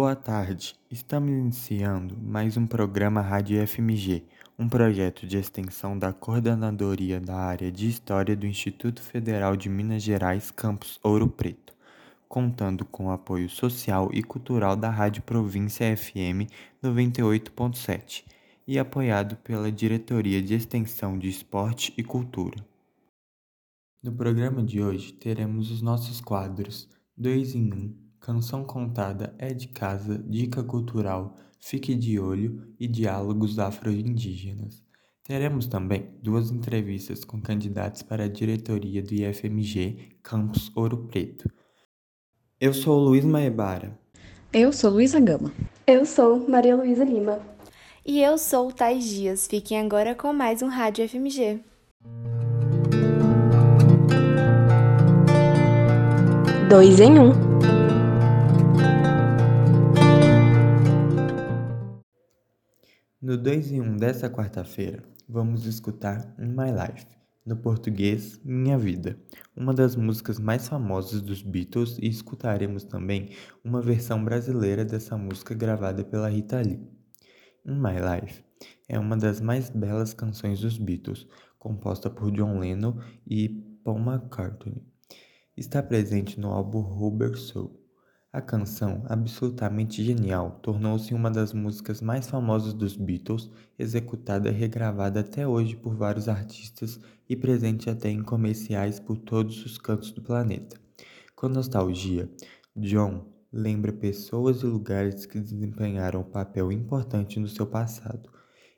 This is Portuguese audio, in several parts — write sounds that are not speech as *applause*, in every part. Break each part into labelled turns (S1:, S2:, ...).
S1: Boa tarde, estamos iniciando mais um programa Rádio FMG, um projeto de extensão da Coordenadoria da Área de História do Instituto Federal de Minas Gerais, campus Ouro Preto, contando com o apoio social e cultural da Rádio Província FM 98.7 e apoiado pela Diretoria de Extensão de Esporte e Cultura. No programa de hoje teremos os nossos quadros 2 em 1, um, Canção Contada é de Casa, Dica Cultural, Fique de Olho e Diálogos Afro-Indígenas. Teremos também duas entrevistas com candidatos para a diretoria do IFMG Campus Ouro Preto. Eu sou Luiz Maebara.
S2: Eu sou Luísa Gama.
S3: Eu sou Maria Luísa Lima.
S4: E eu sou Tais Dias. Fiquem agora com mais um Rádio FMG.
S3: Dois em um.
S1: No 2 em 1 um dessa quarta-feira, vamos escutar In My Life, no português Minha Vida, uma das músicas mais famosas dos Beatles e escutaremos também uma versão brasileira dessa música gravada pela Rita Lee. In My Life é uma das mais belas canções dos Beatles, composta por John Lennon e Paul McCartney está presente no álbum Rubber Soul. A canção, absolutamente genial, tornou-se uma das músicas mais famosas dos Beatles, executada e regravada até hoje por vários artistas e presente até em comerciais por todos os cantos do planeta. Com nostalgia, John lembra pessoas e lugares que desempenharam um papel importante no seu passado.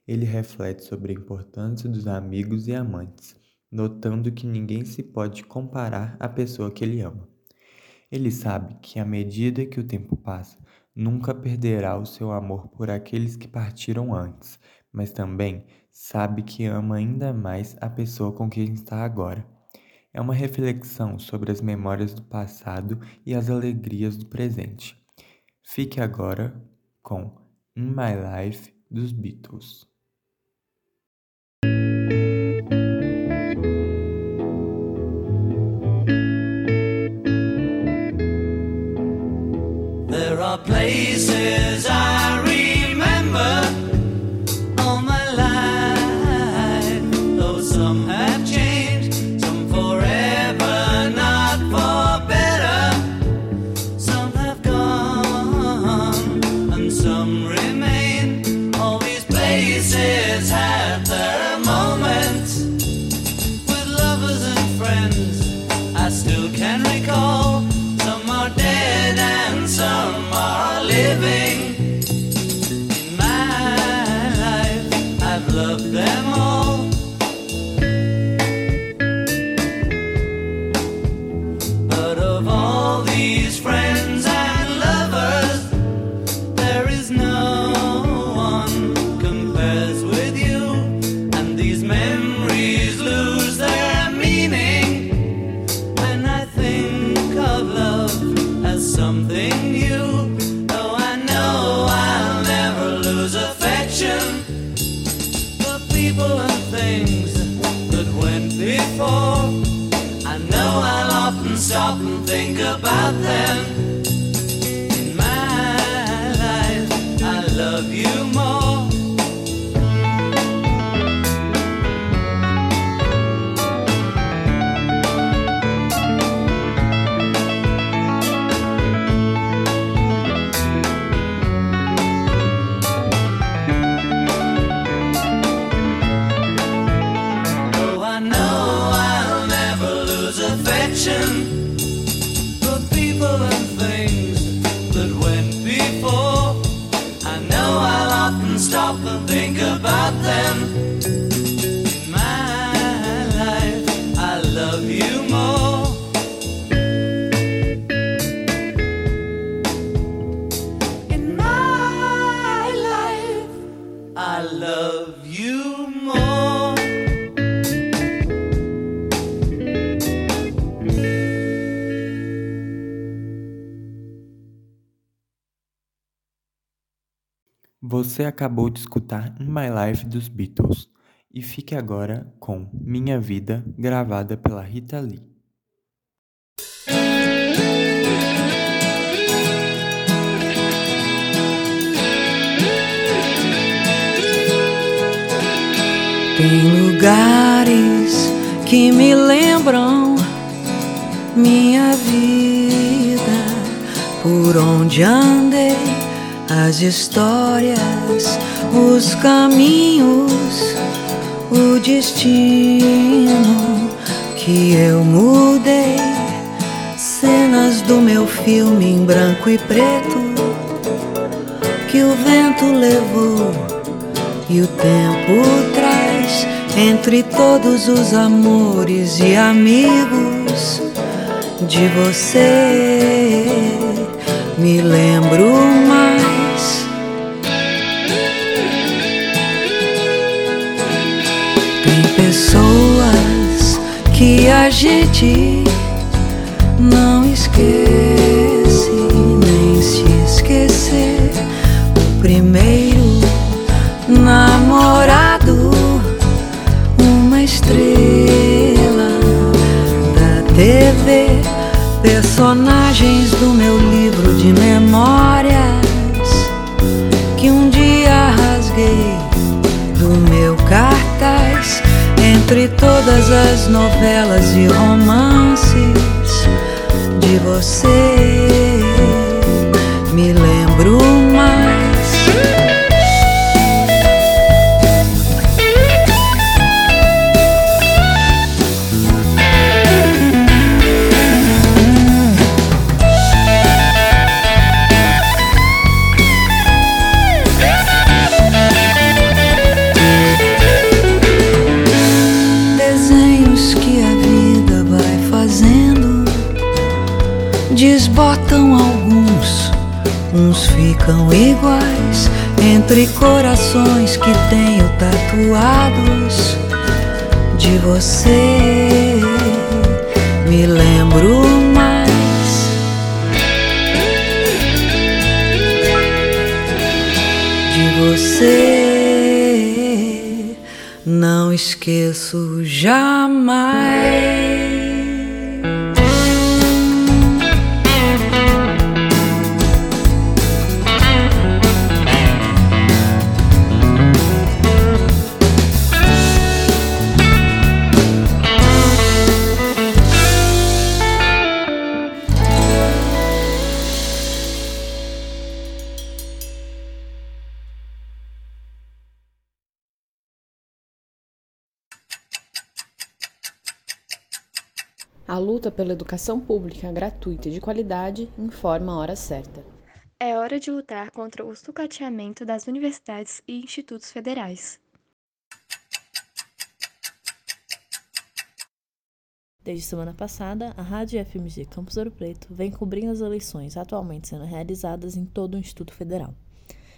S1: Ele reflete sobre a importância dos amigos e amantes notando que ninguém se pode comparar à pessoa que ele ama. Ele sabe que à medida que o tempo passa, nunca perderá o seu amor por aqueles que partiram antes, mas também sabe que ama ainda mais a pessoa com quem está agora. É uma reflexão sobre as memórias do passado e as alegrias do presente. Fique agora com In My Life dos Beatles.
S5: Places I
S1: acabou de escutar In My Life dos Beatles e fique agora com Minha Vida, gravada pela Rita Lee.
S6: Tem lugares que me lembram minha vida, por onde andei as histórias, os caminhos, o destino que eu mudei. Cenas do meu filme em branco e preto que o vento levou e o tempo traz entre todos os amores e amigos de você. Me lembro mais. Pessoas que a gente não esquece, nem se esquecer. O primeiro namorado, uma estrela da TV, personagens do meu livro de memórias todas as novelas e romances de você. Me lembro ficam iguais entre corações que tenho tatuados de você. Me lembro mais. De você não esqueço jamais.
S2: Luta pela educação pública gratuita e de qualidade informa a hora certa.
S3: É hora de lutar contra o sucateamento das universidades e institutos federais.
S7: Desde semana passada, a Rádio FMG Campus Ouro Preto vem cobrindo as eleições atualmente sendo realizadas em todo o Instituto Federal.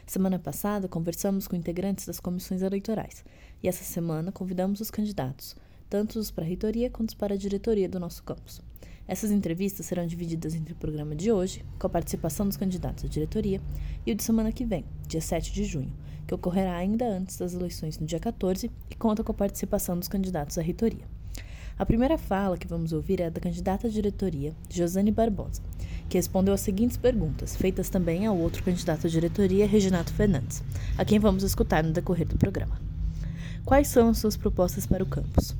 S7: Semana passada, conversamos com integrantes das comissões eleitorais e essa semana convidamos os candidatos, tanto os para a reitoria quanto para a diretoria do nosso campus. Essas entrevistas serão divididas entre o programa de hoje, com a participação dos candidatos à diretoria, e o de semana que vem, dia 7 de junho, que ocorrerá ainda antes das eleições no dia 14 e conta com a participação dos candidatos à reitoria. A primeira fala que vamos ouvir é da candidata à diretoria, Josane Barbosa, que respondeu as seguintes perguntas, feitas também ao outro candidato à diretoria, Reginato Fernandes, a quem vamos escutar no decorrer do programa. Quais são as suas propostas para o campus?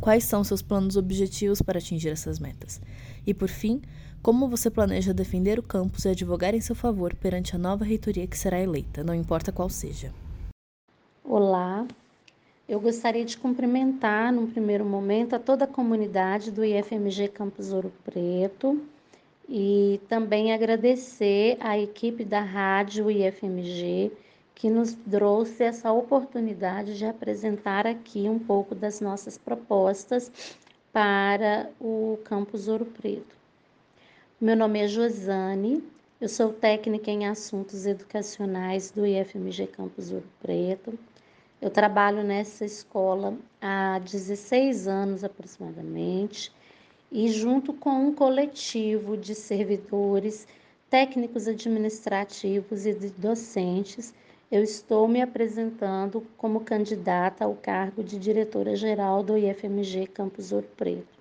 S7: Quais são seus planos objetivos para atingir essas metas? E, por fim, como você planeja defender o campus e advogar em seu favor perante a nova reitoria que será eleita, não importa qual seja?
S8: Olá, eu gostaria de cumprimentar, num primeiro momento, a toda a comunidade do IFMG Campus Ouro Preto e também agradecer à equipe da rádio IFMG que nos trouxe essa oportunidade de apresentar aqui um pouco das nossas propostas para o Campus Ouro Preto. Meu nome é Josane, eu sou técnica em assuntos educacionais do IFMG Campus Ouro Preto. Eu trabalho nessa escola há 16 anos aproximadamente e junto com um coletivo de servidores, técnicos administrativos e de docentes, eu estou me apresentando como candidata ao cargo de diretora-geral do IFMG Campus Ouro Preto.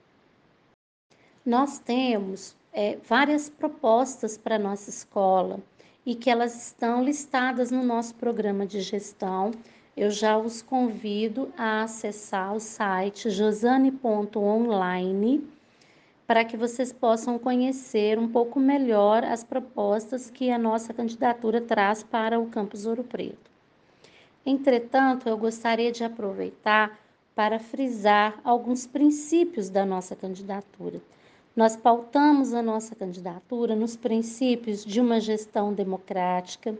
S8: Nós temos é, várias propostas para a nossa escola e que elas estão listadas no nosso programa de gestão, eu já os convido a acessar o site josane.online para que vocês possam conhecer um pouco melhor as propostas que a nossa candidatura traz para o Campus Ouro Preto. Entretanto, eu gostaria de aproveitar para frisar alguns princípios da nossa candidatura. Nós pautamos a nossa candidatura nos princípios de uma gestão democrática,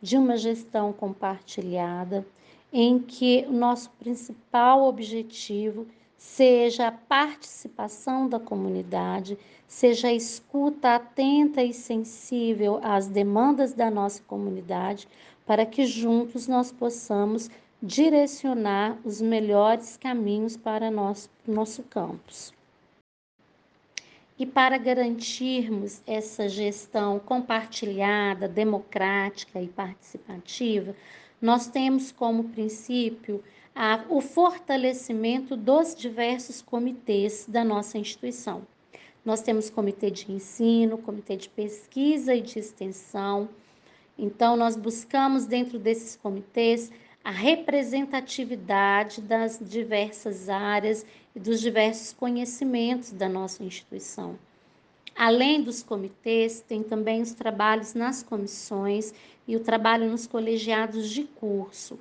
S8: de uma gestão compartilhada, em que o nosso principal objetivo seja a participação da comunidade, seja a escuta atenta e sensível às demandas da nossa comunidade, para que juntos nós possamos direcionar os melhores caminhos para nosso, nosso campus. E para garantirmos essa gestão compartilhada, democrática e participativa, nós temos como princípio a, o fortalecimento dos diversos comitês da nossa instituição. Nós temos comitê de ensino, comitê de pesquisa e de extensão. Então, nós buscamos dentro desses comitês a representatividade das diversas áreas e dos diversos conhecimentos da nossa instituição. Além dos comitês, tem também os trabalhos nas comissões e o trabalho nos colegiados de curso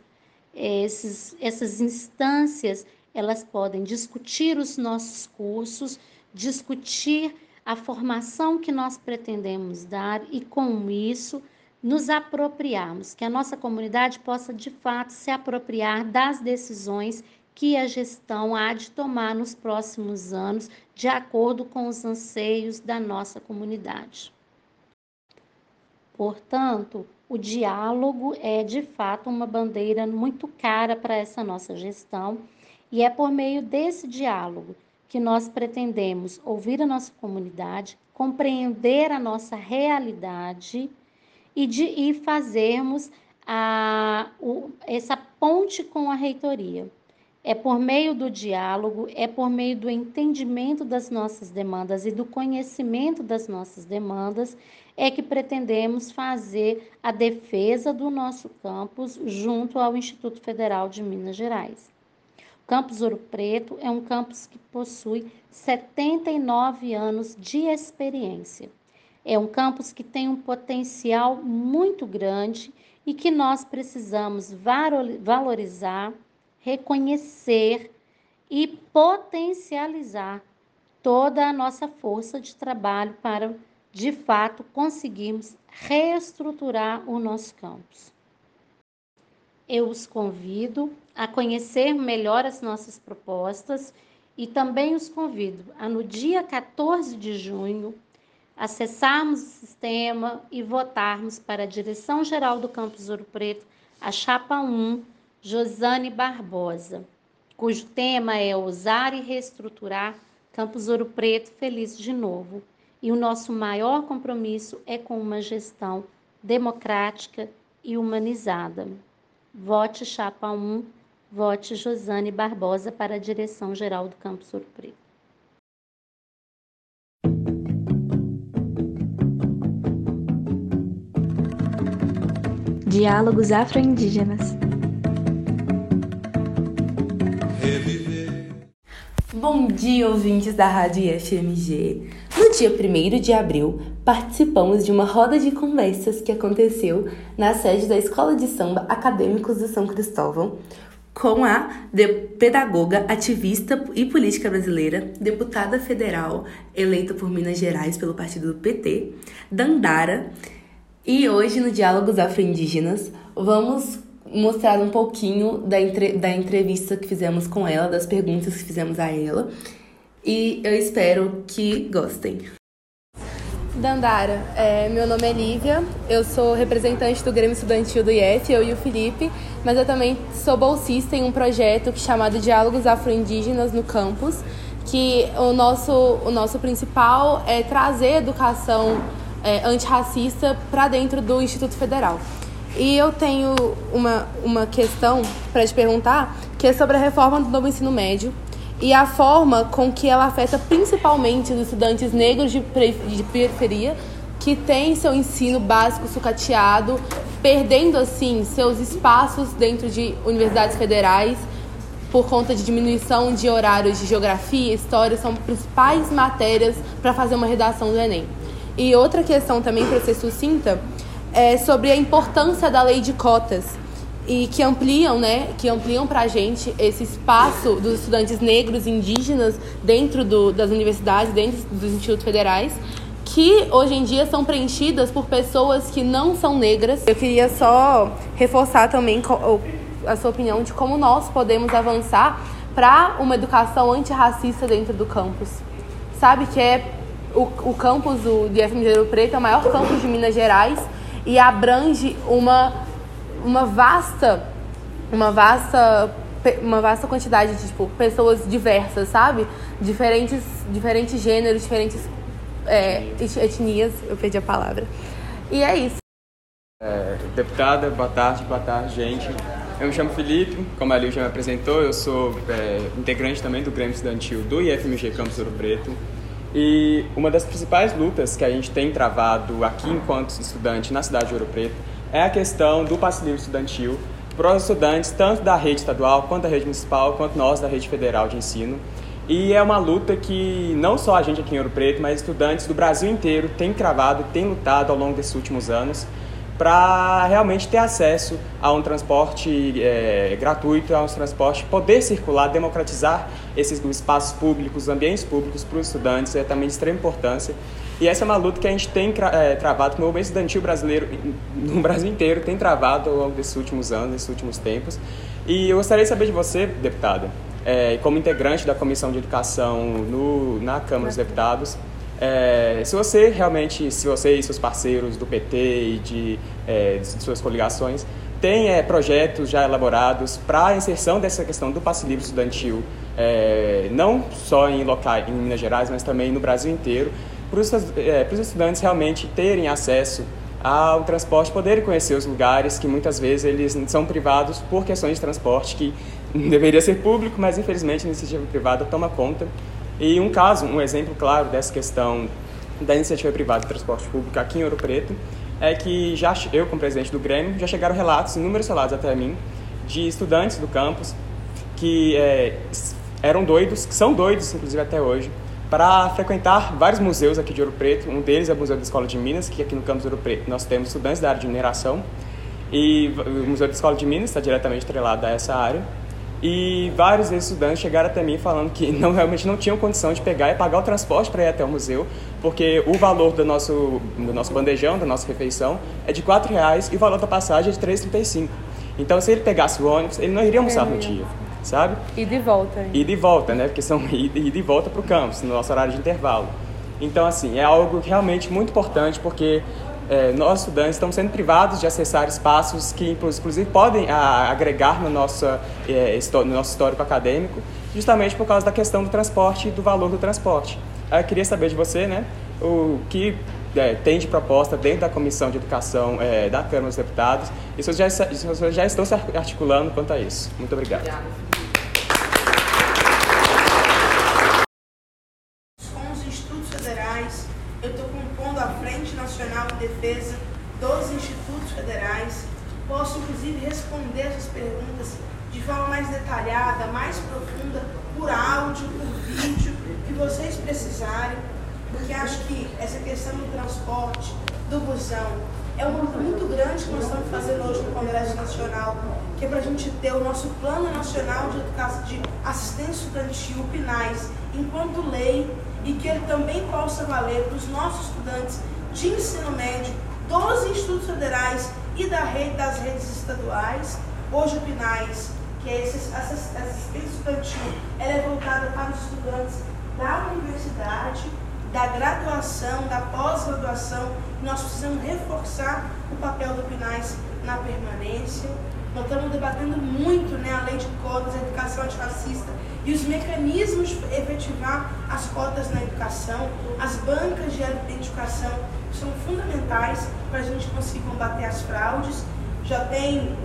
S8: esses, essas instâncias elas podem discutir os nossos cursos, discutir a formação que nós pretendemos dar e, com isso, nos apropriarmos, que a nossa comunidade possa de fato se apropriar das decisões que a gestão há de tomar nos próximos anos, de acordo com os anseios da nossa comunidade. Portanto, o diálogo é de fato uma bandeira muito cara para essa nossa gestão e é por meio desse diálogo que nós pretendemos ouvir a nossa comunidade, compreender a nossa realidade e, de, e fazermos a, o, essa ponte com a reitoria. É por meio do diálogo, é por meio do entendimento das nossas demandas e do conhecimento das nossas demandas é que pretendemos fazer a defesa do nosso campus junto ao Instituto Federal de Minas Gerais. O campus Ouro Preto é um campus que possui 79 anos de experiência. É um campus que tem um potencial muito grande e que nós precisamos valorizar reconhecer e potencializar toda a nossa força de trabalho para, de fato, conseguirmos reestruturar o nosso campus. Eu os convido a conhecer melhor as nossas propostas e também os convido a, no dia 14 de junho, acessarmos o sistema e votarmos para a Direção Geral do Campus Ouro Preto, a Chapa 1 Josane Barbosa, cujo tema é Usar e Reestruturar Campus Ouro Preto Feliz de Novo. E o nosso maior compromisso é com uma gestão democrática e humanizada. Vote Chapa 1, vote Josane Barbosa para a direção-geral do Campus Ouro Preto.
S4: Diálogos Afro-Indígenas
S9: Bom dia, ouvintes da Rádio FMG. No dia 1 de abril, participamos de uma roda de conversas que aconteceu na sede da Escola de Samba Acadêmicos do São Cristóvão, com a pedagoga, ativista e política brasileira, deputada federal eleita por Minas Gerais pelo partido do PT, Dandara. E hoje, no Diálogos Afro-Indígenas, vamos mostrar um pouquinho da, entre, da entrevista que fizemos com ela, das perguntas que fizemos a ela. E eu espero que gostem.
S10: Dandara, é, meu nome é Lívia, eu sou representante do Grêmio Estudantil do IF, eu e o Felipe, mas eu também sou bolsista em um projeto chamado Diálogos Afro-Indígenas no Campus, que o nosso, o nosso principal é trazer educação é, antirracista para dentro do Instituto Federal. E eu tenho uma, uma questão para te perguntar, que é sobre a reforma do novo ensino médio e a forma com que ela afeta principalmente os estudantes negros de, de periferia que têm seu ensino básico sucateado perdendo assim seus espaços dentro de universidades federais por conta de diminuição de horários de geografia, história, são principais matérias para fazer uma redação do Enem. E outra questão também, para ser sucinta, é sobre a importância da lei de cotas e que ampliam, né, que ampliam para a gente esse espaço dos estudantes negros indígenas dentro do, das universidades, dentro dos institutos federais, que hoje em dia são preenchidas por pessoas que não são negras. Eu queria só reforçar também a sua opinião de como nós podemos avançar para uma educação antirracista dentro do campus. Sabe que é o, o campus do, de FMG Preto é o maior campus de Minas Gerais e abrange uma, uma vasta uma vasta uma vasta quantidade de tipo, pessoas diversas, sabe? Diferentes, diferentes gêneros, diferentes é, etnias. Eu perdi a palavra. E é isso.
S11: É, deputada, boa tarde, boa tarde, gente. Eu me chamo Felipe, como a Liu já me apresentou, eu sou é, integrante também do Grêmio Estudantil do IFMG Campus Ouro Preto. E uma das principais lutas que a gente tem travado aqui enquanto estudante na cidade de Ouro Preto é a questão do passe livre estudantil para os estudantes tanto da rede estadual quanto da rede municipal, quanto nós da rede federal de ensino. E é uma luta que não só a gente aqui em Ouro Preto, mas estudantes do Brasil inteiro têm cravado, têm lutado ao longo desses últimos anos para realmente ter acesso a um transporte é, gratuito, a um transporte poder circular, democratizar esses espaços públicos, ambientes públicos para os estudantes é também de extrema importância. E essa é uma luta que a gente tem é, travado, que o movimento estudantil brasileiro, *laughs* no Brasil inteiro, tem travado ao longo desses últimos anos, desses últimos tempos. E eu gostaria de saber de você, deputada, é, como integrante da Comissão de Educação no, na Câmara dos Deputados, é, se você realmente, se você e seus parceiros do PT e de, é, de suas coligações têm é, projetos já elaborados para a inserção dessa questão do passe livre estudantil, é, não só em locais em Minas Gerais, mas também no Brasil inteiro, para os, é, estudantes realmente terem acesso ao transporte, poderem conhecer os lugares que muitas vezes eles são privados por questões de transporte que *laughs* deveria ser público, mas infelizmente a iniciativa privada toma conta e um caso, um exemplo claro dessa questão da iniciativa privada de transporte público aqui em Ouro Preto é que já eu, como presidente do Grêmio, já chegaram relatos, inúmeros relatos até mim, de estudantes do campus que é, eram doidos, que são doidos, inclusive até hoje, para frequentar vários museus aqui de Ouro Preto. Um deles é o Museu da Escola de Minas, que aqui no campus Ouro Preto nós temos estudantes da área de mineração. E o Museu da Escola de Minas está diretamente atrelado a essa área. E vários estudantes chegaram até mim falando que não, realmente não tinham condição de pegar e pagar o transporte para ir até o museu, porque o valor do nosso, do nosso bandejão, da nossa refeição, é de R$ reais e o valor da passagem é de R$ 3,35. Então, se ele pegasse o ônibus, ele não iria almoçar no dia, sabe?
S10: E de volta.
S11: E de volta, né? Porque são ida e de volta para o campus, no nosso horário de intervalo. Então, assim, é algo realmente muito importante, porque é, nós estudantes estamos sendo privados de acessar espaços que, inclusive, podem a, agregar no nosso, é, no nosso histórico acadêmico, justamente por causa da questão do transporte e do valor do transporte. Eu queria saber de você, né, o que é, tem de proposta dentro da Comissão de Educação é, da Câmara dos Deputados e se vocês já, já estão se articulando quanto a isso. Muito obrigado. obrigado.
S12: Defesa dos institutos federais. Posso, inclusive, responder essas perguntas de forma mais detalhada, mais profunda, por áudio, por vídeo, que vocês precisarem, porque acho que essa questão do transporte, do busão, é uma luta muito grande que nós estamos fazendo hoje no Congresso Nacional, que é para a gente ter o nosso Plano Nacional de, Educação, de Assistência Estudantil, PNAES, enquanto lei, e que ele também possa valer para os nossos estudantes de ensino médio dos institutos federais e da rede, das redes estaduais. Hoje o PNAES, que é esse assistência estudantil, ela é voltada para os estudantes da universidade, da graduação, da pós-graduação. Nós precisamos reforçar o papel do PNAES na permanência. Nós estamos debatendo muito né, a lei de cotas, a educação antifascista e os mecanismos de efetivar as cotas na educação, as bancas de educação são fundamentais para a gente conseguir combater as fraudes. Já tem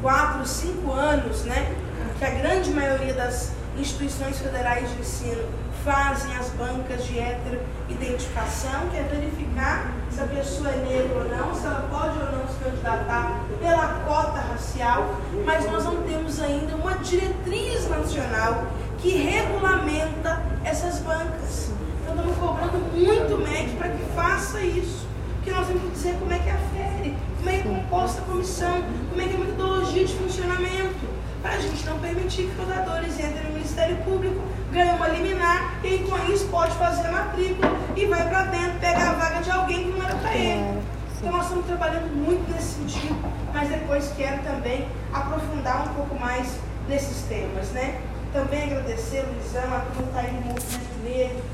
S12: quatro, cinco anos, né, que a grande maioria das instituições federais de ensino fazem as bancas de heteroidentificação, que é verificar se a pessoa é negra ou não, se ela pode ou não se candidatar pela cota racial, mas nós não temos ainda uma diretriz nacional que regulamenta essas bancas. Então estamos cobrando muito médico para que faça isso, porque nós temos que dizer como é que afere, como é que é composta a comissão, como é que é a metodologia de funcionamento para a gente não permitir que fraudadores entrem no Ministério Público, ganhem uma liminar e com isso pode fazer a matrícula e vai para dentro pegar a vaga de alguém que não era para ele. Então nós estamos trabalhando muito nesse sentido, mas depois quero também aprofundar um pouco mais nesses temas, né? Também agradecer o Luizão, a turma está aí no movimento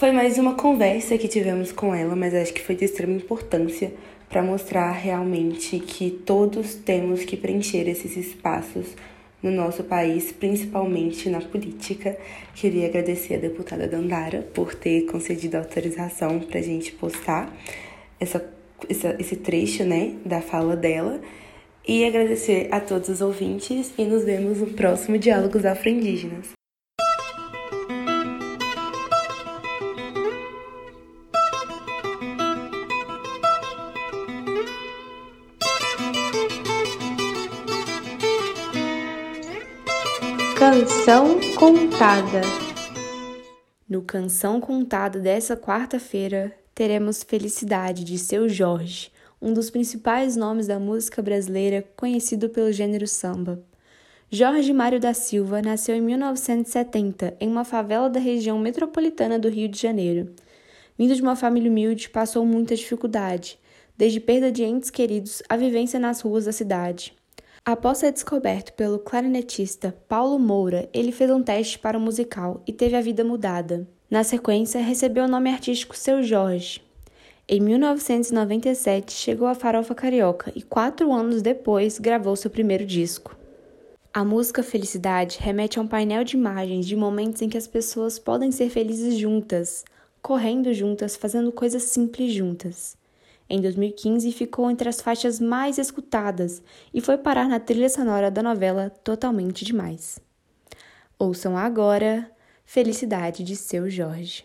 S9: Foi mais uma conversa que tivemos com ela, mas acho que foi de extrema importância para mostrar realmente que todos temos que preencher esses espaços no nosso país, principalmente na política. Queria agradecer a deputada Dandara por ter concedido autorização para a gente postar essa, essa, esse trecho né, da fala dela. E agradecer a todos os ouvintes e nos vemos no próximo Diálogos Afro-Indígenas.
S4: Canção Contada No Canção Contada dessa quarta-feira, teremos Felicidade de Seu Jorge, um dos principais nomes da música brasileira conhecido pelo gênero samba. Jorge Mário da Silva nasceu em 1970 em uma favela da região metropolitana do Rio de Janeiro. Vindo de uma família humilde, passou muita dificuldade, desde perda de entes queridos à vivência nas ruas da cidade. Após ser descoberto pelo clarinetista Paulo Moura, ele fez um teste para o musical e teve a vida mudada. Na sequência, recebeu o nome artístico Seu Jorge. Em 1997, chegou à Farofa Carioca e quatro anos depois gravou seu primeiro disco. A música Felicidade remete a um painel de imagens de momentos em que as pessoas podem ser felizes juntas, correndo juntas, fazendo coisas simples juntas. Em 2015, ficou entre as faixas mais escutadas e foi parar na trilha sonora da novela Totalmente Demais. Ouçam agora Felicidade de Seu Jorge.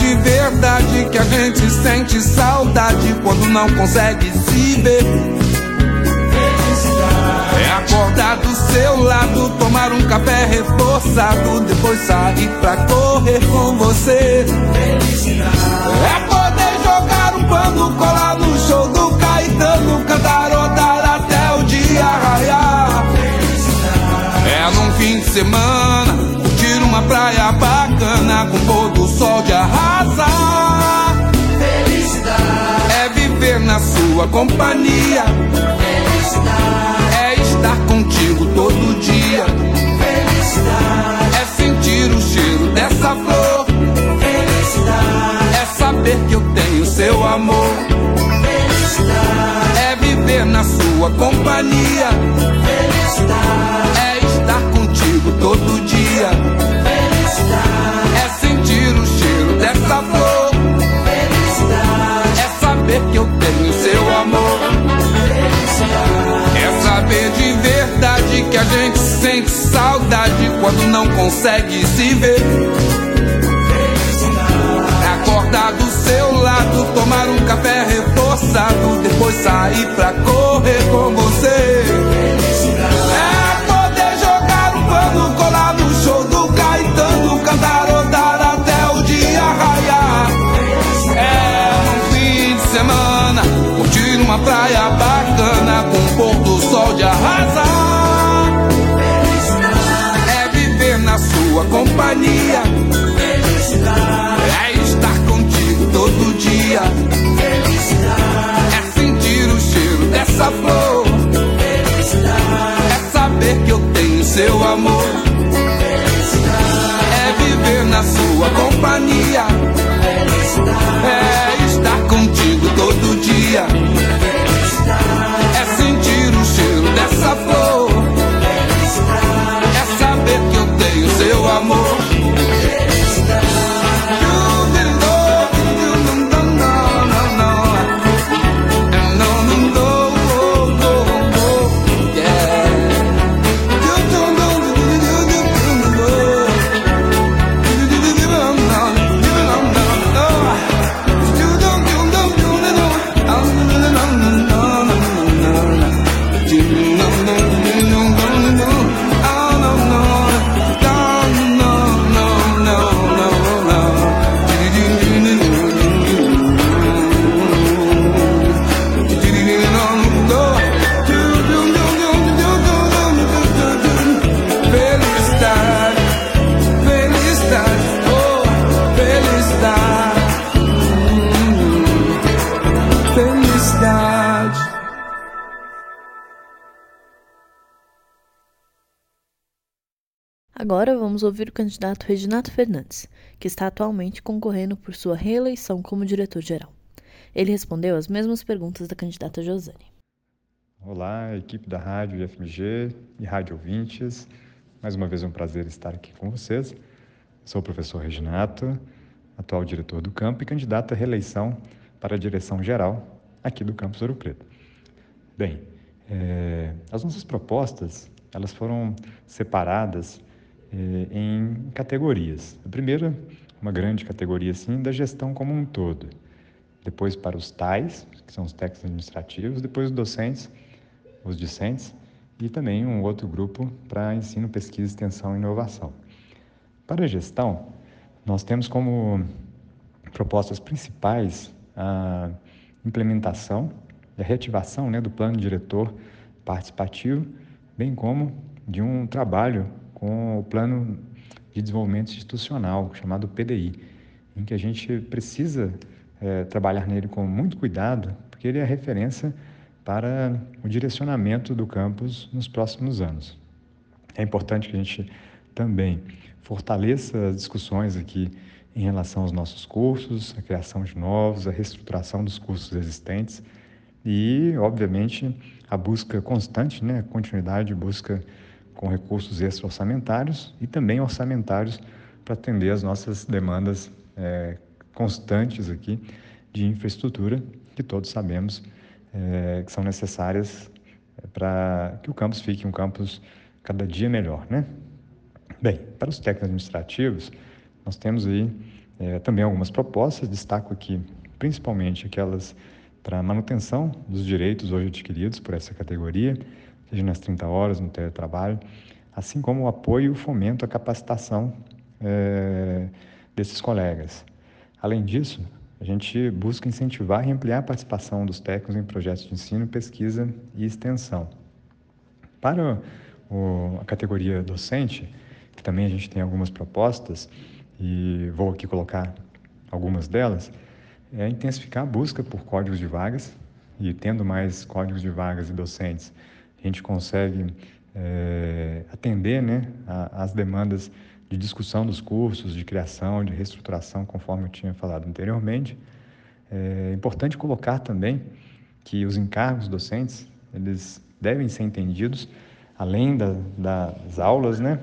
S13: que a gente sente saudade quando não consegue se ver. É acordar do seu lado, tomar um café reforçado, depois sair pra correr com você. É poder jogar um pano, colar no show do Caetano, cantarotar até o dia raiar. É num fim de semana, curtir uma praia bacana com pôr do sol de arrasar. Sua companhia. É estar contigo todo dia. É sentir o cheiro dessa flor. É saber que eu tenho seu amor. É viver na sua companhia. É estar contigo todo dia. É sentir o cheiro dessa flor. Que eu tenho seu amor. É saber de verdade que a gente sente saudade quando não consegue se ver. Acordar do seu lado, tomar um café reforçado, depois sair pra correr com você. Companhia. É estar contigo todo dia. É sentir o cheiro dessa flor. É saber que eu tenho seu amor.
S7: O candidato Reginato Fernandes, que está atualmente concorrendo por sua reeleição como diretor-geral. Ele respondeu as mesmas perguntas da candidata Josane.
S14: Olá, equipe da Rádio IFMG e Rádio Ouvintes. Mais uma vez é um prazer estar aqui com vocês. Sou o professor Reginato, atual diretor do campo e candidato à reeleição para a direção geral aqui do campus Ouro Preto. Bem, eh, as nossas propostas elas foram separadas em categorias. A primeira, uma grande categoria assim, da gestão como um todo. Depois para os TAIs, que são os técnicos administrativos, depois os docentes, os discentes, e também um outro grupo para ensino, pesquisa, extensão e inovação. Para a gestão, nós temos como propostas principais a implementação e a reativação né, do plano diretor participativo, bem como de um trabalho com o plano de desenvolvimento institucional, chamado PDI, em que a gente precisa eh, trabalhar nele com muito cuidado, porque ele é referência para o direcionamento do campus nos próximos anos. É importante que a gente também fortaleça as discussões aqui em relação aos nossos cursos, a criação de novos, a reestruturação dos cursos existentes e, obviamente, a busca constante, né, continuidade, busca com recursos extra-orçamentários e também orçamentários para atender as nossas demandas eh, constantes aqui de infraestrutura, que todos sabemos eh, que são necessárias para que o campus fique um campus cada dia melhor, né? Bem, para os técnicos administrativos, nós temos aí eh, também algumas propostas, destaco aqui principalmente aquelas para manutenção dos direitos hoje adquiridos por essa categoria, seja nas 30 horas, no teletrabalho, assim como o apoio e o fomento à capacitação eh, desses colegas. Além disso, a gente busca incentivar e ampliar a participação dos técnicos em projetos de ensino, pesquisa e extensão. Para o, a categoria docente, que também a gente tem algumas propostas, e vou aqui colocar algumas delas, é intensificar a busca por códigos de vagas, e tendo mais códigos de vagas e docentes, a gente consegue é, atender né, as demandas de discussão dos cursos, de criação, de reestruturação, conforme eu tinha falado anteriormente. É importante colocar também que os encargos docentes, eles devem ser entendidos além da, das aulas, né,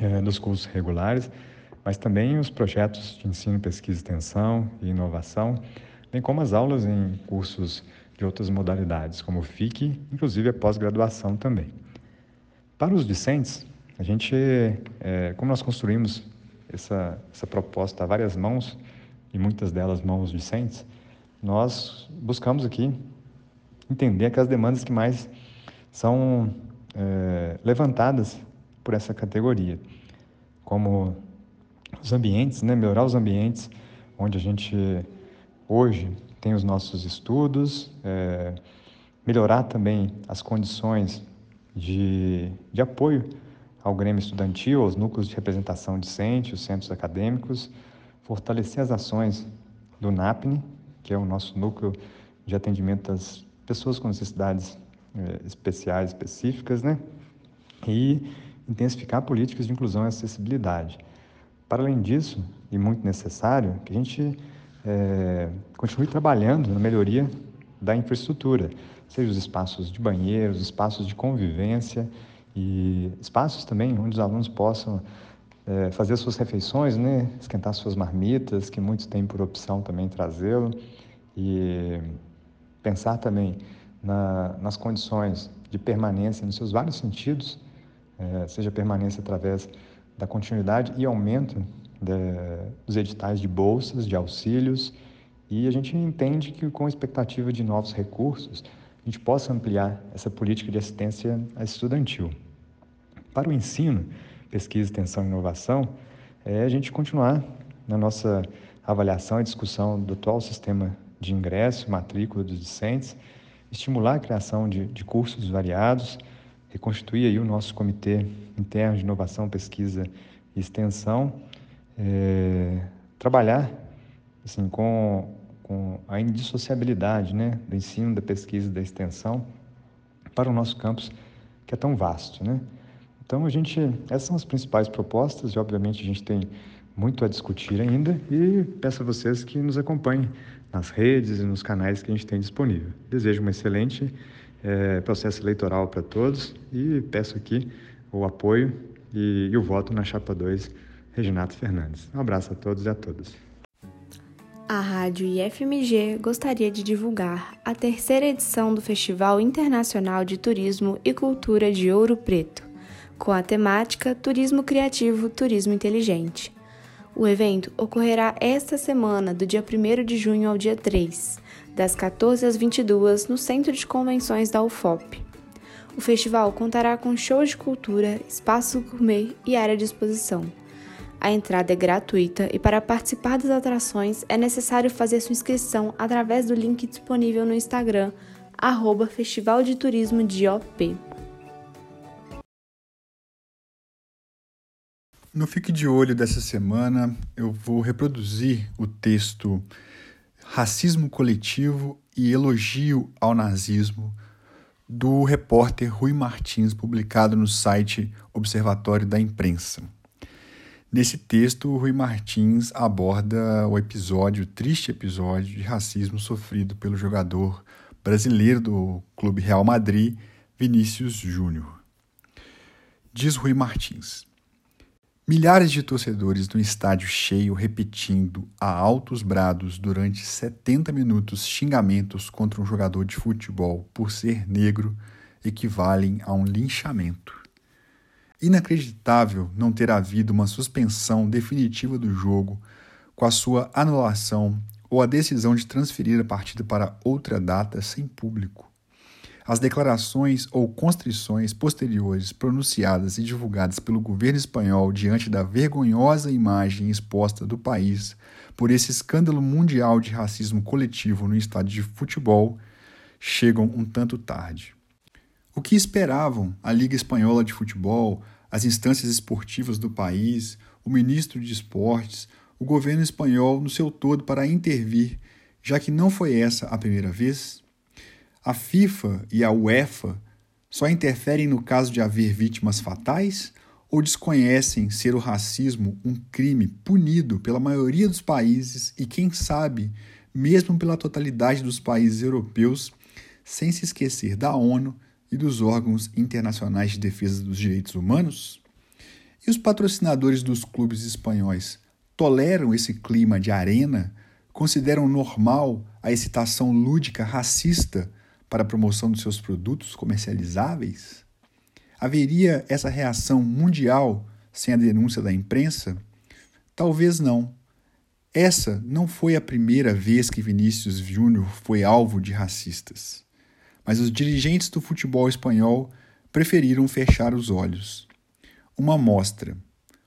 S14: é, dos cursos regulares, mas também os projetos de ensino, pesquisa, extensão e inovação, bem como as aulas em cursos de outras modalidades, como o FIC, inclusive a pós-graduação também. Para os discentes, A gente, é, como nós construímos essa, essa proposta a várias mãos, e muitas delas mãos discentes, nós buscamos aqui entender aquelas demandas que mais são é, levantadas por essa categoria, como os ambientes, né, melhorar os ambientes onde a gente hoje tem os nossos estudos, é, melhorar também as condições de, de apoio ao Grêmio Estudantil, aos núcleos de representação discente, os centros acadêmicos, fortalecer as ações do NAPNE, que é o nosso núcleo de atendimento às pessoas com necessidades eh, especiais, específicas, né? E intensificar políticas de inclusão e acessibilidade. Para além disso, e muito necessário, que a gente eh, continue trabalhando na melhoria da infraestrutura, seja os espaços de banheiros, espaços de convivência e espaços também onde os alunos possam é, fazer suas refeições, né? esquentar suas marmitas, que muitos têm por opção também trazê-lo, e pensar também na, nas condições de permanência nos seus vários sentidos, é, seja permanência através da continuidade e aumento de, dos editais de bolsas, de auxílios, e a gente entende que com a expectativa de novos recursos, a gente possa ampliar essa política de assistência estudantil. Para o ensino, pesquisa, extensão e inovação, é a gente continuar na nossa avaliação e discussão do atual sistema de ingresso, matrícula dos discentes, estimular a criação de, de cursos variados, reconstituir aí o nosso comitê interno de inovação, pesquisa e extensão, é, trabalhar assim, com, com a indissociabilidade né, do ensino, da pesquisa da extensão para o nosso campus, que é tão vasto. Né? Então, a gente, essas são as principais propostas e, obviamente, a gente tem muito a discutir ainda e peço a vocês que nos acompanhem nas redes e nos canais que a gente tem disponível. Desejo um excelente é, processo eleitoral para todos e peço aqui o apoio e, e o voto na Chapa 2, Reginato Fernandes. Um abraço a todos e a todas.
S4: A Rádio IFMG gostaria de divulgar a terceira edição do Festival Internacional de Turismo e Cultura de Ouro Preto com a temática Turismo Criativo, Turismo Inteligente. O evento ocorrerá esta semana, do dia 1 de junho ao dia 3, das 14 às 22, no Centro de Convenções da UFOP. O festival contará com shows de cultura, espaço gourmet e área de exposição. A entrada é gratuita e para participar das atrações é necessário fazer sua inscrição através do link disponível no Instagram, arroba Festival de Turismo de OP.
S15: No Fique de Olho dessa semana, eu vou reproduzir o texto Racismo Coletivo e Elogio ao Nazismo do repórter Rui Martins, publicado no site Observatório da Imprensa. Nesse texto, Rui Martins aborda o episódio, o triste episódio de racismo sofrido pelo jogador brasileiro do Clube Real Madrid, Vinícius Júnior. Diz Rui Martins. Milhares de torcedores no estádio cheio repetindo a altos brados durante 70 minutos xingamentos contra um jogador de futebol por ser negro equivalem a um linchamento. Inacreditável não ter havido uma suspensão definitiva do jogo com a sua anulação ou a decisão de transferir a partida para outra data sem público. As declarações ou constrições posteriores pronunciadas e divulgadas pelo governo espanhol diante da vergonhosa imagem exposta do país por esse escândalo mundial de racismo coletivo no estádio de futebol chegam um tanto tarde. O que esperavam a Liga Espanhola de Futebol, as instâncias esportivas do país, o ministro de Esportes, o governo espanhol no seu todo para intervir, já que não foi essa a primeira vez? A FIFA e a UEFA só interferem no caso de haver vítimas fatais ou desconhecem ser o racismo um crime punido pela maioria dos países e, quem sabe, mesmo pela totalidade dos países europeus, sem se esquecer da ONU e dos órgãos internacionais de defesa dos direitos humanos? E os patrocinadores dos clubes espanhóis toleram esse clima de arena? Consideram normal a excitação lúdica racista para a promoção dos seus produtos comercializáveis? Haveria essa reação mundial sem a denúncia da imprensa? Talvez não. Essa não foi a primeira vez que Vinícius Júnior foi alvo de racistas. Mas os dirigentes do futebol espanhol preferiram fechar os olhos. Uma amostra.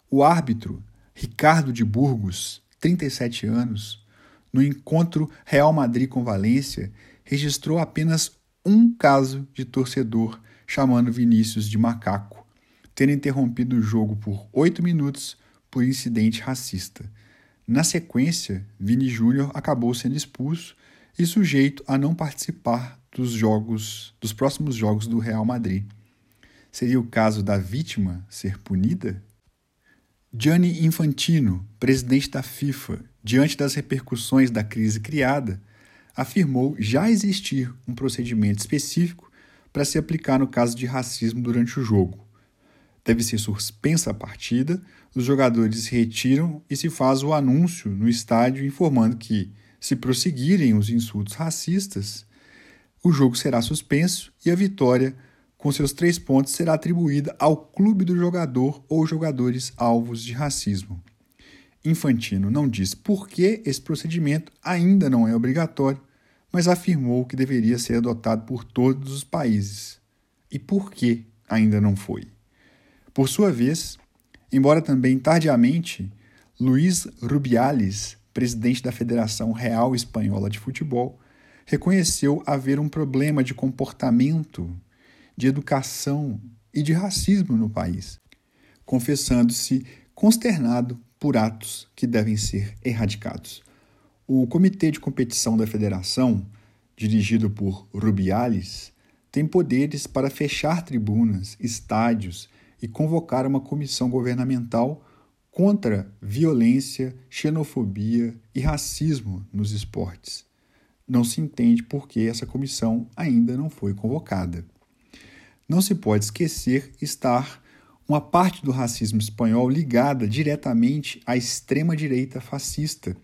S15: O árbitro, Ricardo de Burgos, 37 anos, no encontro Real Madrid com Valência, registrou apenas um caso de torcedor chamando Vinícius de macaco, tendo interrompido o jogo por oito minutos por incidente racista. Na sequência, Vini Júnior acabou sendo expulso e sujeito a não participar dos jogos, dos próximos jogos do Real Madrid. Seria o caso da vítima ser punida? Gianni Infantino, presidente da FIFA, diante das repercussões da crise criada, afirmou já existir um procedimento específico para se aplicar no caso de racismo durante o jogo. Deve ser suspensa a partida os jogadores se retiram e se faz o anúncio no estádio informando que, se prosseguirem os insultos racistas, o jogo será suspenso e a vitória, com seus três pontos, será atribuída ao clube do jogador ou jogadores alvos de racismo. Infantino não diz por que esse procedimento ainda não é obrigatório, mas afirmou que deveria ser adotado por todos os países. E por que ainda não foi? Por sua vez, Embora também tardiamente, Luiz Rubiales, presidente da Federação Real Espanhola de Futebol, reconheceu haver um problema de comportamento, de educação e de racismo no país, confessando-se consternado por atos que devem ser erradicados. O Comitê de Competição da Federação, dirigido por Rubiales, tem poderes para fechar tribunas, estádios e convocar uma comissão governamental contra violência, xenofobia e racismo nos esportes. Não se entende por que essa comissão ainda não foi convocada. Não se pode esquecer estar uma parte do racismo espanhol ligada diretamente à extrema-direita fascista,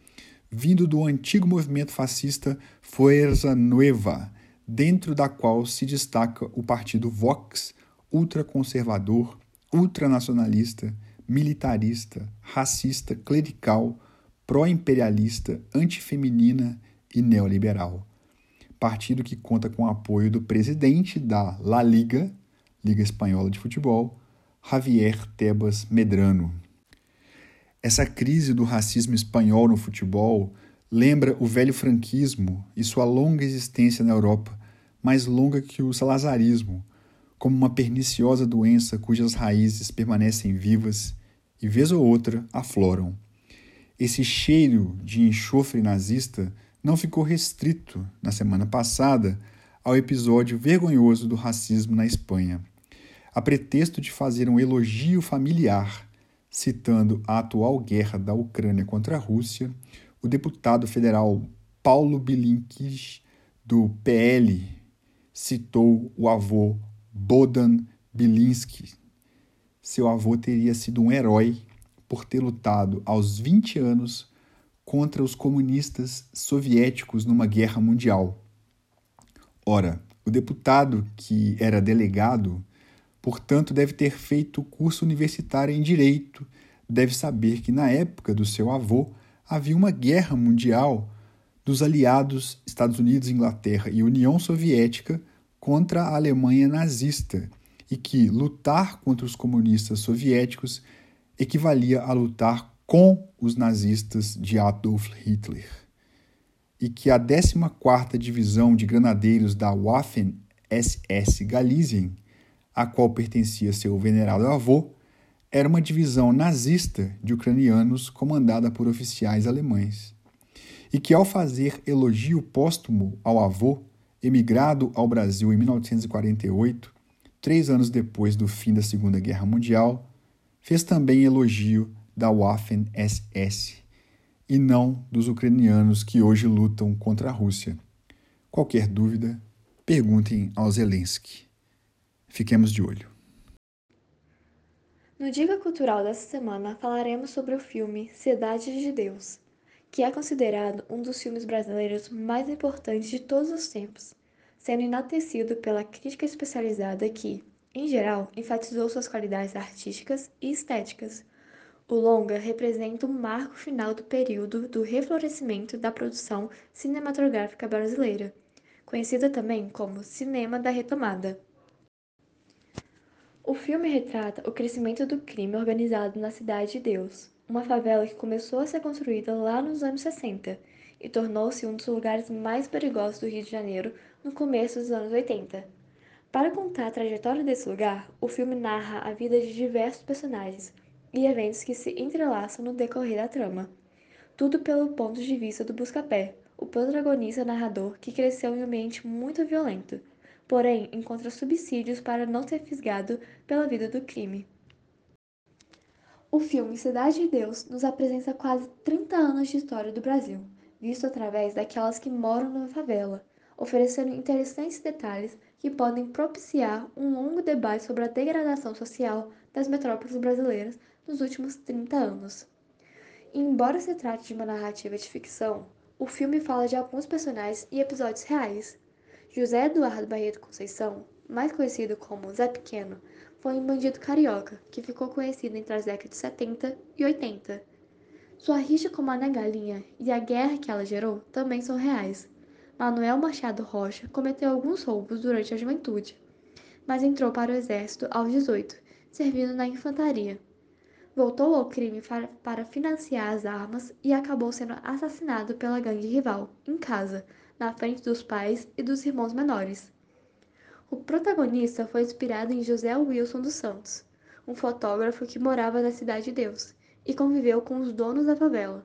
S15: vindo do antigo movimento fascista Fuerza Nueva, dentro da qual se destaca o partido Vox, ultraconservador, ultranacionalista, militarista, racista, clerical, pró-imperialista, antifeminina e neoliberal. Partido que conta com o apoio do presidente da La Liga, Liga Espanhola de Futebol, Javier Tebas Medrano. Essa crise do racismo espanhol no futebol lembra o velho franquismo e sua longa existência na Europa, mais longa que o salazarismo, como uma perniciosa doença cujas raízes permanecem vivas e, vez ou outra, afloram. Esse cheiro de enxofre nazista não ficou restrito, na semana passada, ao episódio vergonhoso do racismo na Espanha. A pretexto de fazer um elogio familiar, citando a atual guerra da Ucrânia contra a Rússia, o deputado federal Paulo Bilinkis, do PL, citou o avô Bodan Bilinski. Seu avô teria sido um herói por ter lutado aos 20 anos contra os comunistas soviéticos numa guerra mundial. Ora, o deputado que era delegado, portanto, deve ter feito curso universitário em direito, deve saber que na época do seu avô havia uma guerra mundial dos aliados Estados Unidos, Inglaterra e União Soviética contra a Alemanha nazista e que lutar contra os comunistas soviéticos equivalia a lutar com os nazistas de Adolf Hitler. E que a 14ª Divisão de Granadeiros da Waffen-SS Galizien, a qual pertencia seu venerado avô, era uma divisão nazista de ucranianos comandada por oficiais alemães. E que ao fazer elogio póstumo ao avô, emigrado ao Brasil em 1948, três anos depois do fim da Segunda Guerra Mundial, fez também elogio da Waffen-SS e não dos ucranianos que hoje lutam contra a Rússia. Qualquer dúvida, perguntem ao Zelensky. Fiquemos de olho.
S16: No Dica Cultural dessa semana falaremos sobre o filme Cidade de Deus, que é considerado um dos filmes brasileiros mais importantes de todos os tempos, sendo enaltecido pela crítica especializada que, Em geral, enfatizou suas qualidades artísticas e estéticas. O longa representa um marco final do período do reflorescimento da produção cinematográfica brasileira, conhecida também como Cinema da Retomada. O filme retrata o crescimento do crime organizado na Cidade de Deus, uma favela que começou a ser construída lá nos anos 60 e tornou-se um dos lugares mais perigosos do Rio de Janeiro no começo dos anos 80. Para contar a trajetória desse lugar, o filme narra a vida de diversos personagens e eventos que se entrelaçam no decorrer da trama. Tudo pelo ponto de vista do Buscapé, o protagonista narrador que cresceu em um ambiente muito violento, porém encontra subsídios para não ser fisgado pela vida do crime. O filme Cidade de Deus nos apresenta quase 30 anos de história do Brasil, visto através daquelas que moram na favela, oferecendo interessantes detalhes que podem propiciar um longo debate sobre a degradação social das metrópoles brasileiras nos últimos 30 anos. Embora se trate de uma narrativa de ficção, o filme fala de alguns personagens e episódios reais. José Eduardo Barreto Conceição, mais conhecido como Zé Pequeno, foi um bandido carioca que ficou conhecido entre as décadas de 70 e 80. Sua rixa com Mané Galinha e a guerra que ela gerou também são reais. Manuel Machado Rocha cometeu alguns roubos durante a juventude, mas entrou para o exército aos 18, servindo na infantaria. Voltou ao crime para financiar as armas e acabou sendo assassinado pela gangue rival, em casa, na frente dos pais e dos irmãos menores. O protagonista foi inspirado em José Wilson dos Santos, um fotógrafo que morava na Cidade de Deus e conviveu com os donos da favela.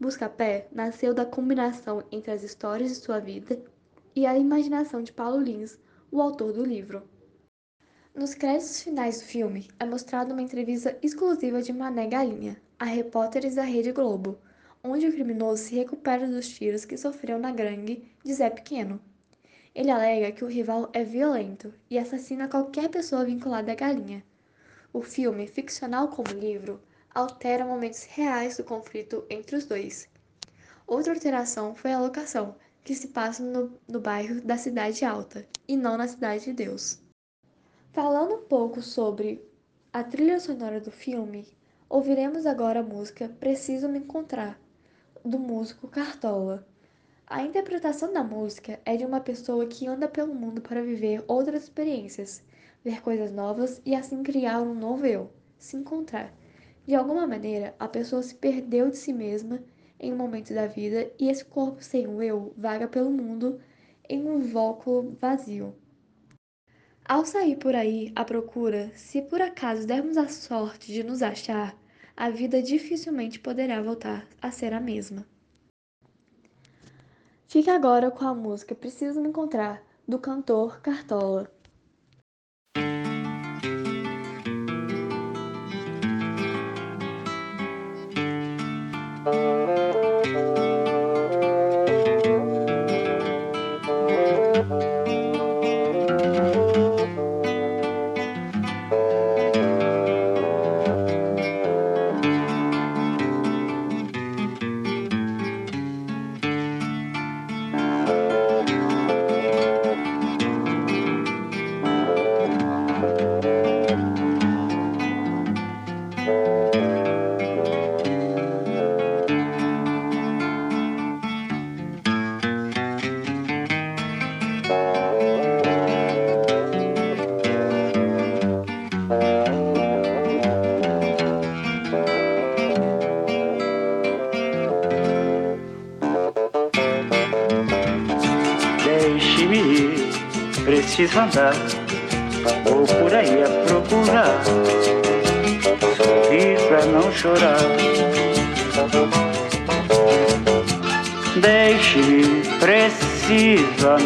S16: Buscapé nasceu da combinação entre as histórias de sua vida e a imaginação de Paulo Lins, o autor do livro. Nos créditos finais do filme é mostrada uma entrevista exclusiva de Mané Galinha, a repórteres da Rede Globo, onde o criminoso se recupera dos tiros que sofreu na gangue de Zé Pequeno, ele alega que o rival é violento e assassina qualquer pessoa vinculada à galinha. O filme, ficcional como livro, altera momentos reais do conflito entre os dois. Outra alteração foi a locação, que se passa no, no bairro da Cidade Alta e não na Cidade de Deus. Falando um pouco sobre a trilha sonora do filme, ouviremos agora a música Preciso Me Encontrar, do músico Cartola. A interpretação da música é de uma pessoa que anda pelo mundo para viver outras experiências, ver coisas novas e assim criar um novo eu, se encontrar. De alguma maneira, a pessoa se perdeu de si mesma em um momento da vida e esse corpo sem o eu vaga pelo mundo em um vácuo vazio. Ao sair por aí à procura, se por acaso dermos a sorte de nos achar, a vida dificilmente poderá voltar a ser a mesma. Fique agora com a música Preciso Me Encontrar, do cantor Cartola.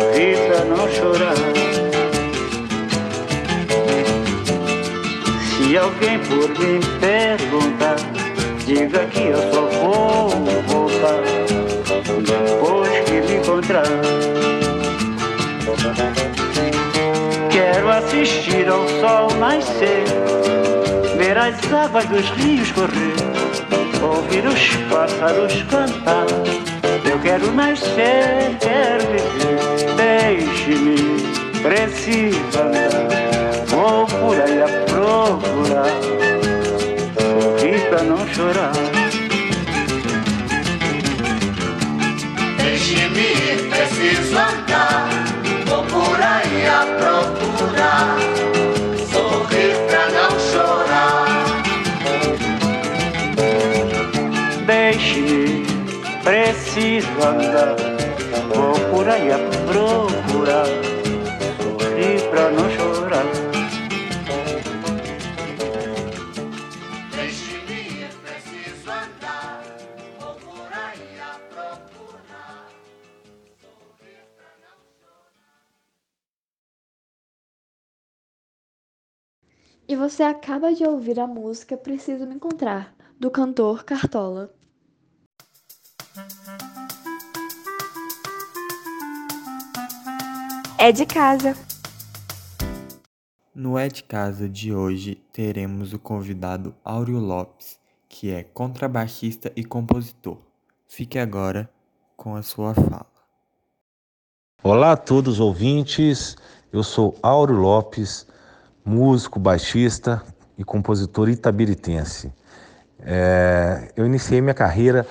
S17: pra não chorar. Se alguém por mim perguntar, diga que eu só vou voltar depois que me encontrar. Quero assistir ao sol nascer, ver as águas dos rios correr, ouvir os pássaros cantar. Eu quero nascer, quero viver, deixe-me, preciso andar. Vou por aí a procurar, sorrir pra não chorar.
S5: Deixe-me preciso andar. Vou por aí a procurar. Sorrir pra não chorar.
S17: Deixe-me, preciso andar. Vou por aí a procurar, sorrir pra não chorar.
S5: Deixe-me ir, preciso andar. Vou por aí a procurar. Sorrir pra não
S16: E você acaba de ouvir a música Preciso Me Encontrar, do cantor Cartola. É de casa.
S1: No É de Casa de hoje teremos o convidado Áureo Lopes, que é contrabaixista e compositor. Fique agora com a sua fala.
S18: Olá a todos os ouvintes, eu sou Áureo Lopes, músico, baixista e compositor itabiritense. É, eu iniciei minha carreira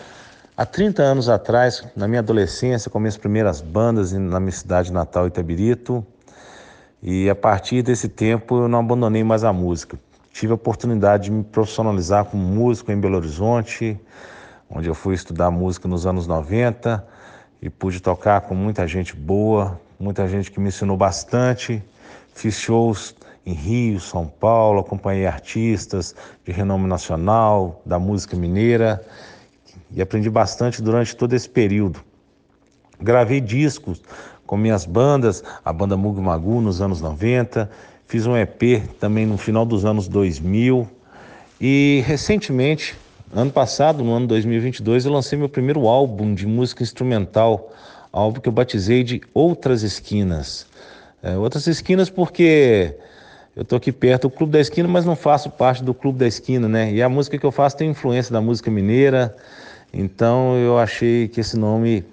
S18: há 30 anos atrás, na minha adolescência, com minhas primeiras bandas na minha cidade natal, Itabirito. E a partir desse tempo eu não abandonei mais a música. Tive a oportunidade de me profissionalizar como músico em Belo Horizonte, onde eu fui estudar música nos anos 90 e pude tocar com muita gente boa, muita gente que me ensinou bastante. Fiz shows em Rio, São Paulo, acompanhei artistas de renome nacional, da música mineira e aprendi bastante durante todo esse período. Gravei discos com minhas bandas, a banda Mug Magu nos anos 90, fiz um EP também no final dos anos 2000 e recentemente, ano passado, no ano 2022, eu lancei meu primeiro álbum de música instrumental, álbum que eu batizei de Outras Esquinas. É, outras Esquinas porque eu tô aqui perto do Clube da Esquina, mas não faço parte do Clube da Esquina, né? E a música que eu faço tem influência da música mineira, então eu achei que esse nome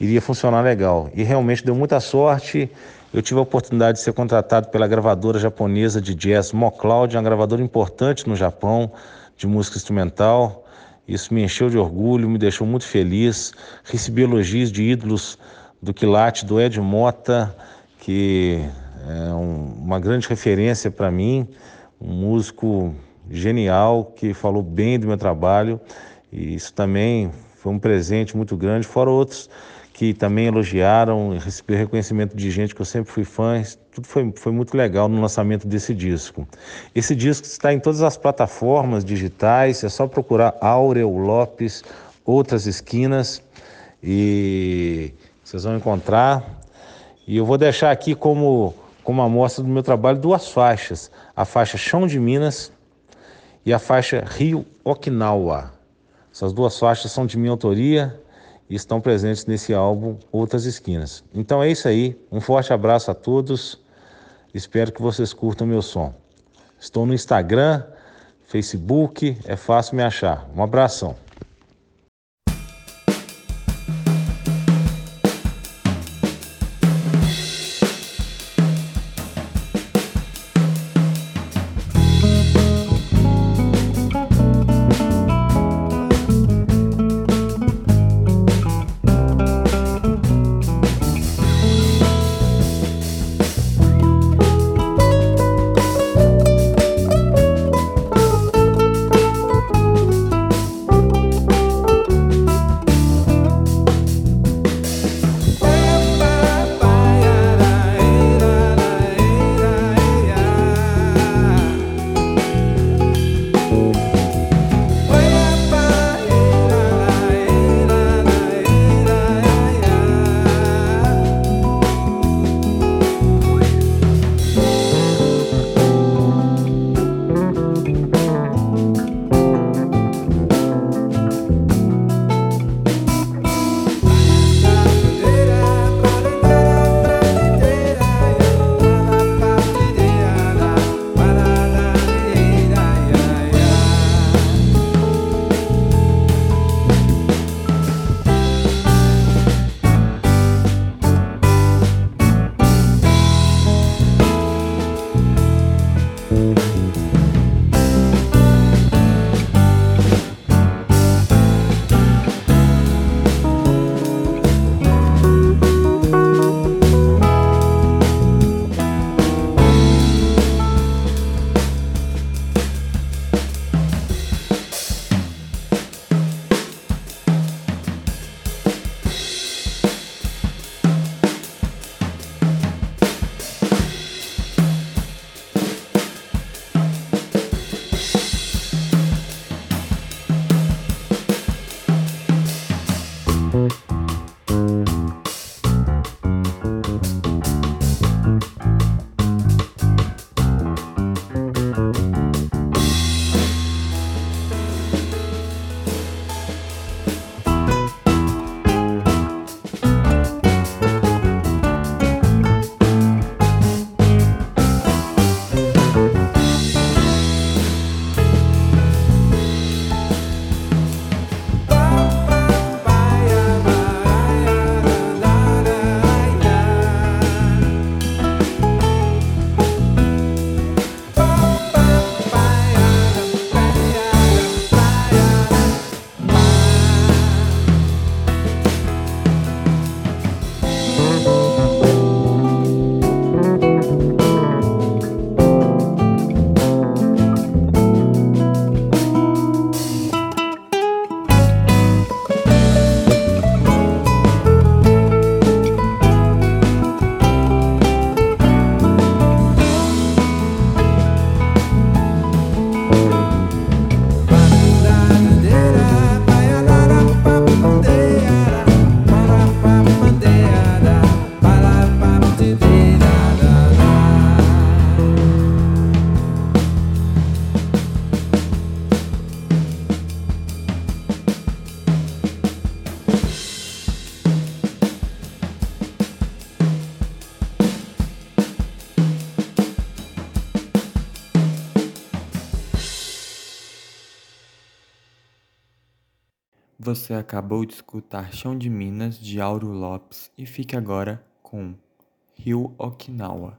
S18: iria funcionar legal. E realmente deu muita sorte. Eu tive a oportunidade de ser contratado pela gravadora japonesa de jazz MoCloud, uma gravadora importante no Japão de música instrumental. Isso me encheu de orgulho, me deixou muito feliz. Recebi elogios de ídolos do Quilate, do Ed Mota, que é um, uma grande referência para mim, um músico genial que falou bem do meu trabalho. E isso também foi um presente muito grande, fora outros que também elogiaram, recebi reconhecimento de gente que eu sempre fui fã, tudo foi, foi muito legal no lançamento desse disco. Esse disco está em todas as plataformas digitais, é só procurar Aurel Lopes, Outras Esquinas, e vocês vão encontrar. E eu vou deixar aqui como, como amostra do meu trabalho duas faixas, a faixa Chão de Minas e a faixa Rio Okinawa. Essas duas faixas são de minha autoria, e estão presentes nesse álbum Outras Esquinas. Então é isso aí, um forte abraço a todos, espero que vocês curtam meu som. Estou no Instagram, Facebook, é fácil me achar. Um abração.
S1: Você acabou de escutar Chão de Minas de Auro Lopes e fique agora com Rio Okinawa.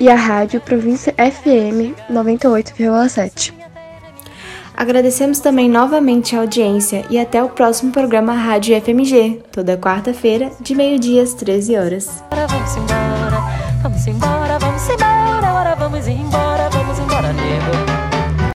S16: e à Rádio Província FM 98,7.
S4: Agradecemos também novamente a audiência e até o próximo programa Rádio FMG, toda quarta-feira, de meio-dia às 13 horas.
S19: Vamos embora, vamos embora, vamos embora, agora vamos embora.